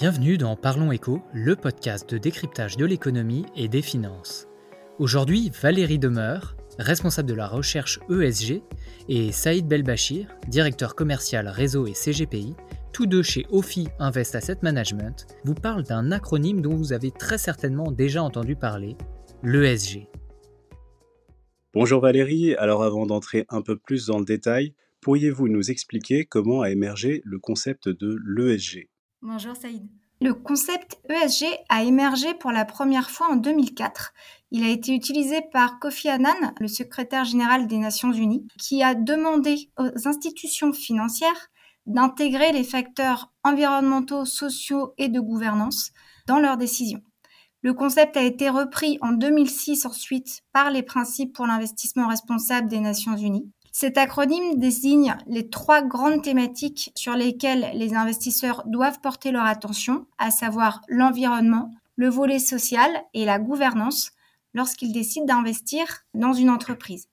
Bienvenue dans Parlons Éco, le podcast de décryptage de l'économie et des finances. Aujourd'hui, Valérie Demeure, responsable de la recherche ESG, et Saïd Belbachir, directeur commercial réseau et CGPI, tous deux chez OFI Invest Asset Management, vous parlent d'un acronyme dont vous avez très certainement déjà entendu parler, l'ESG. Bonjour Valérie, alors avant d'entrer un peu plus dans le détail, pourriez-vous nous expliquer comment a émergé le concept de l'ESG Bonjour Saïd. Le concept ESG a émergé pour la première fois en 2004. Il a été utilisé par Kofi Annan, le secrétaire général des Nations Unies, qui a demandé aux institutions financières d'intégrer les facteurs environnementaux, sociaux et de gouvernance dans leurs décisions. Le concept a été repris en 2006 ensuite par les principes pour l'investissement responsable des Nations Unies. Cet acronyme désigne les trois grandes thématiques sur lesquelles les investisseurs doivent porter leur attention, à savoir l'environnement, le volet social et la gouvernance lorsqu'ils décident d'investir dans une entreprise.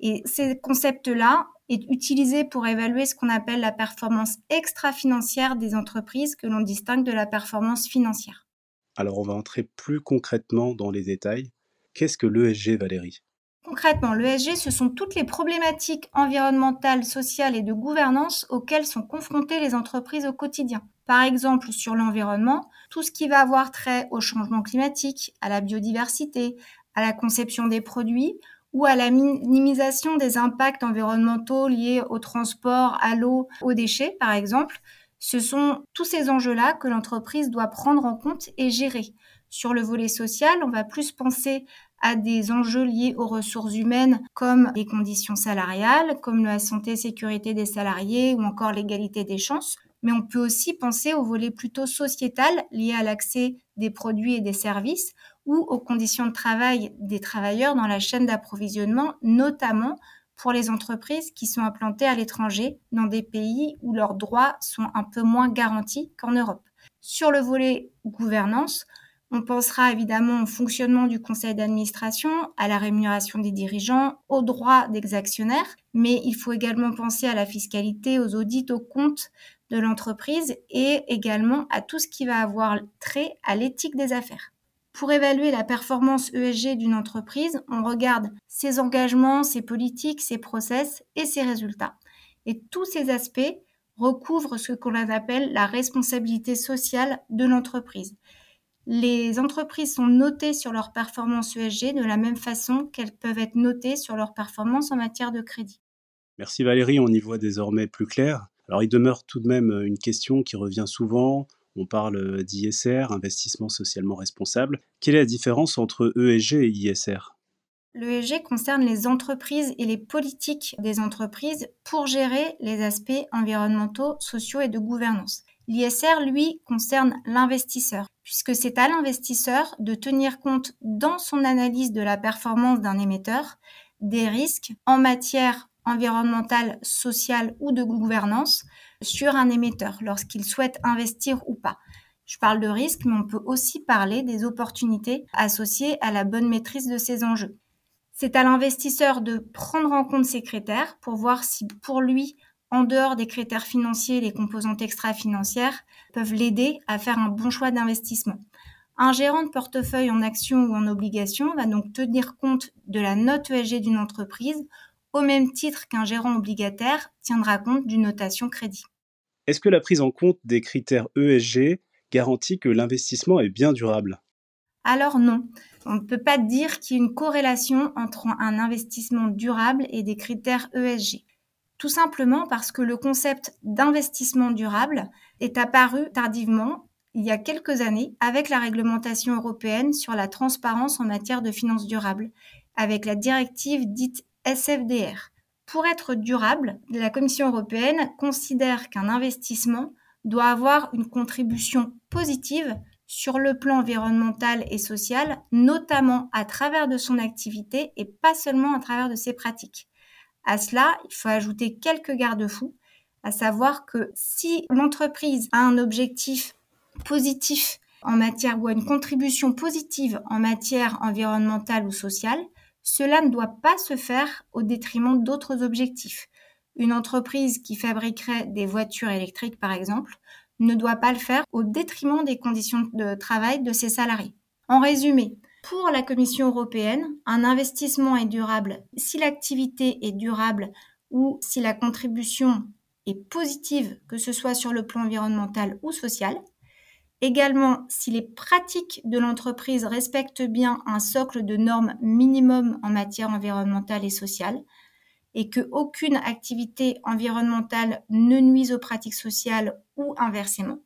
Et ces concepts-là est utilisé pour évaluer ce qu'on appelle la performance extra-financière des entreprises que l'on distingue de la performance financière. Alors on va entrer plus concrètement dans les détails. Qu'est-ce que l'ESG, Valérie? Concrètement, l'ESG, ce sont toutes les problématiques environnementales, sociales et de gouvernance auxquelles sont confrontées les entreprises au quotidien. Par exemple, sur l'environnement, tout ce qui va avoir trait au changement climatique, à la biodiversité, à la conception des produits ou à la minimisation des impacts environnementaux liés au transport, à l'eau, aux déchets, par exemple. Ce sont tous ces enjeux-là que l'entreprise doit prendre en compte et gérer. Sur le volet social, on va plus penser à des enjeux liés aux ressources humaines comme les conditions salariales, comme la santé et sécurité des salariés ou encore l'égalité des chances. Mais on peut aussi penser au volet plutôt sociétal lié à l'accès des produits et des services ou aux conditions de travail des travailleurs dans la chaîne d'approvisionnement, notamment pour les entreprises qui sont implantées à l'étranger dans des pays où leurs droits sont un peu moins garantis qu'en Europe. Sur le volet gouvernance, on pensera évidemment au fonctionnement du conseil d'administration, à la rémunération des dirigeants, aux droits des actionnaires, mais il faut également penser à la fiscalité, aux audits, aux comptes de l'entreprise et également à tout ce qui va avoir trait à l'éthique des affaires. Pour évaluer la performance ESG d'une entreprise, on regarde ses engagements, ses politiques, ses process et ses résultats. Et tous ces aspects recouvrent ce qu'on appelle la responsabilité sociale de l'entreprise les entreprises sont notées sur leur performance ESG de la même façon qu'elles peuvent être notées sur leur performance en matière de crédit. Merci Valérie, on y voit désormais plus clair. Alors il demeure tout de même une question qui revient souvent. On parle d'ISR, investissement socialement responsable. Quelle est la différence entre ESG et ISR L'ESG concerne les entreprises et les politiques des entreprises pour gérer les aspects environnementaux, sociaux et de gouvernance. L'ISR, lui, concerne l'investisseur, puisque c'est à l'investisseur de tenir compte dans son analyse de la performance d'un émetteur des risques en matière environnementale, sociale ou de gouvernance sur un émetteur lorsqu'il souhaite investir ou pas. Je parle de risques, mais on peut aussi parler des opportunités associées à la bonne maîtrise de ces enjeux. C'est à l'investisseur de prendre en compte ces critères pour voir si pour lui en dehors des critères financiers, les composantes extra-financières peuvent l'aider à faire un bon choix d'investissement. Un gérant de portefeuille en actions ou en obligations va donc tenir compte de la note ESG d'une entreprise au même titre qu'un gérant obligataire tiendra compte d'une notation crédit. Est-ce que la prise en compte des critères ESG garantit que l'investissement est bien durable? Alors non, on ne peut pas dire qu'il y ait une corrélation entre un investissement durable et des critères ESG. Tout simplement parce que le concept d'investissement durable est apparu tardivement, il y a quelques années, avec la réglementation européenne sur la transparence en matière de finances durables, avec la directive dite SFDR. Pour être durable, la Commission européenne considère qu'un investissement doit avoir une contribution positive sur le plan environnemental et social, notamment à travers de son activité et pas seulement à travers de ses pratiques. À cela, il faut ajouter quelques garde-fous, à savoir que si l'entreprise a un objectif positif en matière ou une contribution positive en matière environnementale ou sociale, cela ne doit pas se faire au détriment d'autres objectifs. Une entreprise qui fabriquerait des voitures électriques, par exemple, ne doit pas le faire au détriment des conditions de travail de ses salariés. En résumé, pour la Commission européenne, un investissement est durable si l'activité est durable ou si la contribution est positive, que ce soit sur le plan environnemental ou social. Également, si les pratiques de l'entreprise respectent bien un socle de normes minimum en matière environnementale et sociale, et qu'aucune activité environnementale ne nuise aux pratiques sociales ou inversement.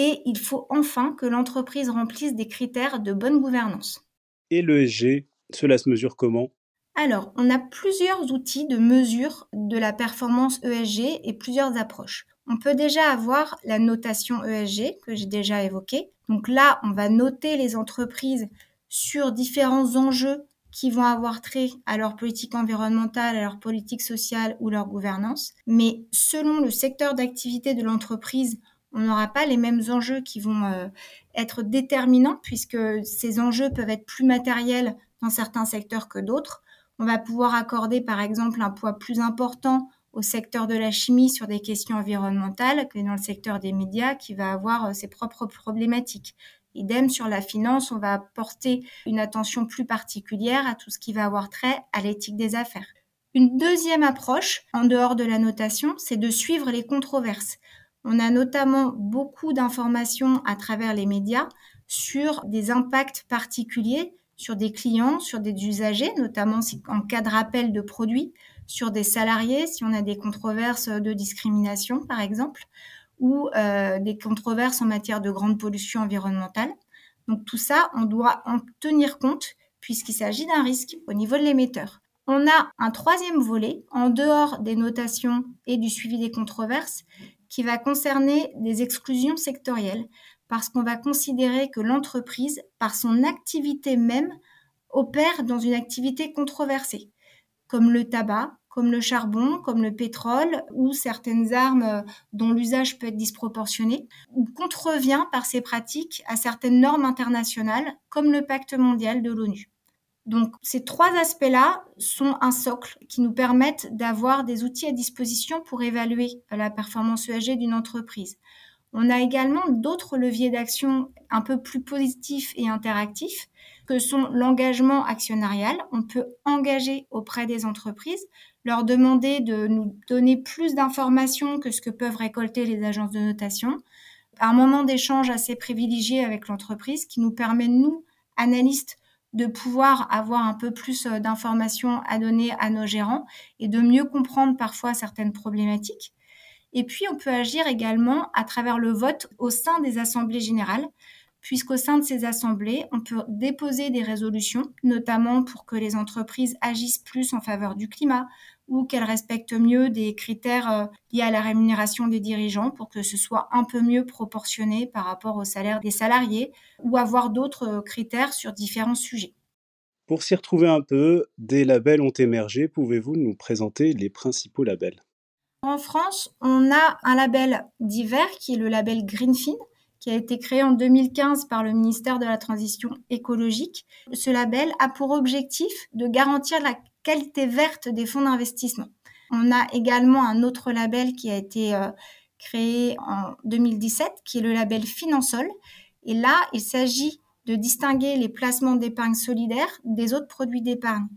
Et il faut enfin que l'entreprise remplisse des critères de bonne gouvernance. Et l'ESG, cela se mesure comment? Alors, on a plusieurs outils de mesure de la performance ESG et plusieurs approches. On peut déjà avoir la notation ESG que j'ai déjà évoquée. Donc là, on va noter les entreprises sur différents enjeux qui vont avoir trait à leur politique environnementale, à leur politique sociale ou leur gouvernance. Mais selon le secteur d'activité de l'entreprise, on n'aura pas les mêmes enjeux qui vont euh, être déterminants puisque ces enjeux peuvent être plus matériels dans certains secteurs que d'autres. On va pouvoir accorder par exemple un poids plus important au secteur de la chimie sur des questions environnementales que dans le secteur des médias qui va avoir euh, ses propres problématiques. Idem sur la finance, on va porter une attention plus particulière à tout ce qui va avoir trait à l'éthique des affaires. Une deuxième approche, en dehors de la notation, c'est de suivre les controverses. On a notamment beaucoup d'informations à travers les médias sur des impacts particuliers sur des clients, sur des usagers, notamment en cas de rappel de produits, sur des salariés, si on a des controverses de discrimination, par exemple, ou euh, des controverses en matière de grande pollution environnementale. Donc tout ça, on doit en tenir compte puisqu'il s'agit d'un risque au niveau de l'émetteur. On a un troisième volet, en dehors des notations et du suivi des controverses, qui va concerner des exclusions sectorielles parce qu'on va considérer que l'entreprise, par son activité même, opère dans une activité controversée, comme le tabac, comme le charbon, comme le pétrole ou certaines armes euh, dont l'usage peut être disproportionné, ou contrevient par ses pratiques à certaines normes internationales, comme le pacte mondial de l'ONU. Donc ces trois aspects-là sont un socle qui nous permettent d'avoir des outils à disposition pour évaluer la performance ESG d'une entreprise. On a également d'autres leviers d'action un peu plus positifs et interactifs que sont l'engagement actionnarial. On peut engager auprès des entreprises, leur demander de nous donner plus d'informations que ce que peuvent récolter les agences de notation. Un moment d'échange assez privilégié avec l'entreprise qui nous permet, nous, analystes, de pouvoir avoir un peu plus euh, d'informations à donner à nos gérants et de mieux comprendre parfois certaines problématiques. Et puis, on peut agir également à travers le vote au sein des assemblées générales, puisqu'au sein de ces assemblées, on peut déposer des résolutions, notamment pour que les entreprises agissent plus en faveur du climat ou qu'elles respectent mieux des critères euh, liés à la rémunération des dirigeants pour que ce soit un peu mieux proportionné par rapport au salaire des salariés ou avoir d'autres euh, critères sur différents sujets. Pour s'y retrouver un peu, des labels ont émergé. Pouvez-vous nous présenter les principaux labels? En France, on a un label divers qui est le label Greenfin, a été créé en 2015 par le ministère de la Transition écologique. Ce label a pour objectif de garantir la qualité verte des fonds d'investissement. On a également un autre label qui a été euh, créé en 2017, qui est le label Finansol. Et là, il s'agit de distinguer les placements d'épargne solidaire des autres produits d'épargne.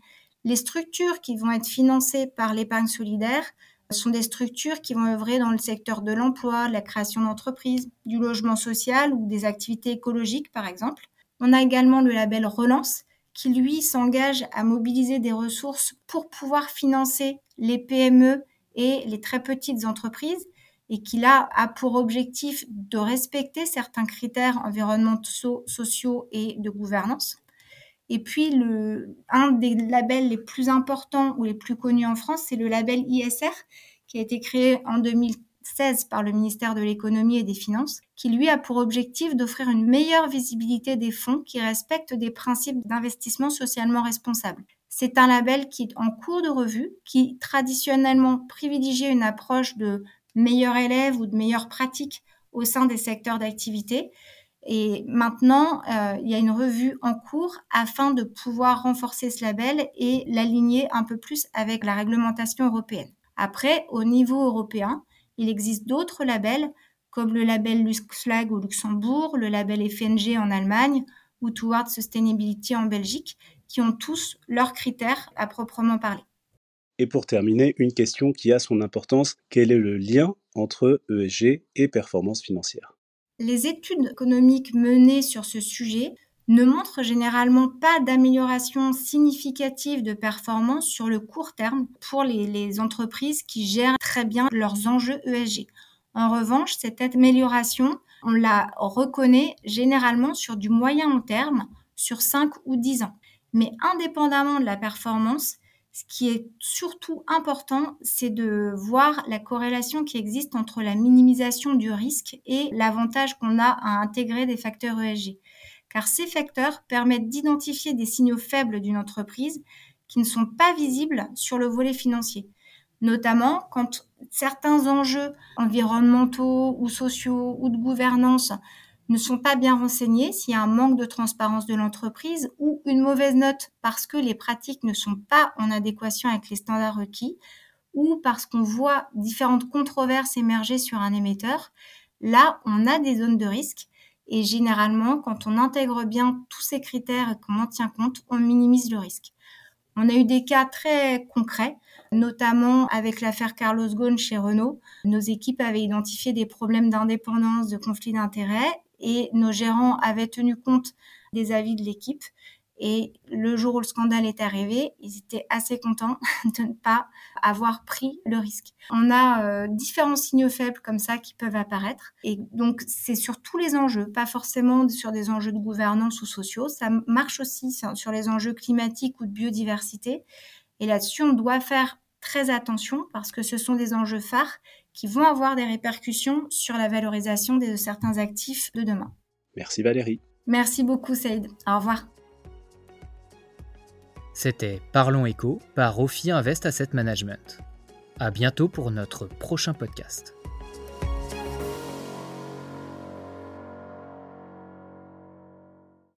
Les structures qui vont être financées par l'épargne solidaire ce sont des structures qui vont œuvrer dans le secteur de l'emploi, de la création d'entreprises, du logement social ou des activités écologiques, par exemple. On a également le label Relance, qui lui s'engage à mobiliser des ressources pour pouvoir financer les PME et les très petites entreprises et qui là a pour objectif de respecter certains critères environnementaux, sociaux et de gouvernance. Et puis, un des labels les plus importants ou les plus connus en France, c'est le label ISR, qui a été créé en 2016 par le ministère de l'économie et des finances, qui lui a pour objectif d'offrir une meilleure visibilité des fonds qui respectent des principes d'investissement socialement responsables. C'est un label qui est en cours de revue, qui traditionnellement privilégiait une approche de meilleurs élèves ou de meilleures pratiques au sein des secteurs d'activité. Et maintenant, euh, il y a une revue en cours afin de pouvoir renforcer ce label et l'aligner un peu plus avec la réglementation européenne. Après, au niveau européen, il existe d'autres labels comme le label LuxFlag au Luxembourg, le label FNG en Allemagne ou Towards Sustainability en Belgique, qui ont tous leurs critères à proprement parler. Et pour terminer, une question qui a son importance, quel est le lien entre ESG et performance financière? Les études économiques menées sur ce sujet ne montrent généralement pas d'amélioration significative de performance sur le court terme pour les, entreprises qui gèrent très bien leurs enjeux ESG. En revanche, cette amélioration, on la reconnaît généralement sur du moyen terme, sur 5 ou 10 ans. Mais indépendamment de la performance, ce qui est surtout important, c'est de voir la corrélation qui existe entre la minimisation du risque et l'avantage qu'on a à intégrer des facteurs ESG. Car ces facteurs permettent d'identifier des signaux faibles d'une entreprise qui ne sont pas visibles sur le volet financier. Notamment quand certains enjeux environnementaux ou sociaux ou de gouvernance ne sont pas bien renseignés, s'il y a un manque de transparence de l'entreprise ou une mauvaise note parce que les pratiques ne sont pas en adéquation avec les standards requis ou parce qu'on voit différentes controverses émerger sur un émetteur, là, on a des zones de risque. Et généralement, quand on intègre bien tous ces critères et qu'on en tient compte, on minimise le risque. On a eu des cas très concrets, notamment avec l'affaire Carlos Ghosn chez Renault. Nos équipes avaient identifié des problèmes d'indépendance, de conflit d'intérêts et nos gérants avaient tenu compte des avis de l'équipe. Et le jour où le scandale est arrivé, ils étaient assez contents de ne pas avoir pris le risque. On a euh, différents signaux faibles comme ça qui peuvent apparaître. Et donc, c'est sur tous les enjeux, pas forcément sur des enjeux de gouvernance ou sociaux. Ça marche aussi sur les enjeux climatiques ou de biodiversité. Et là-dessus, on doit faire très attention parce que ce sont des enjeux phares qui vont avoir des répercussions sur la valorisation de certains actifs de demain. Merci Valérie. Merci beaucoup Saïd. Au revoir. C'était Parlons Éco par Ophi Invest Asset Management. À bientôt pour notre prochain podcast.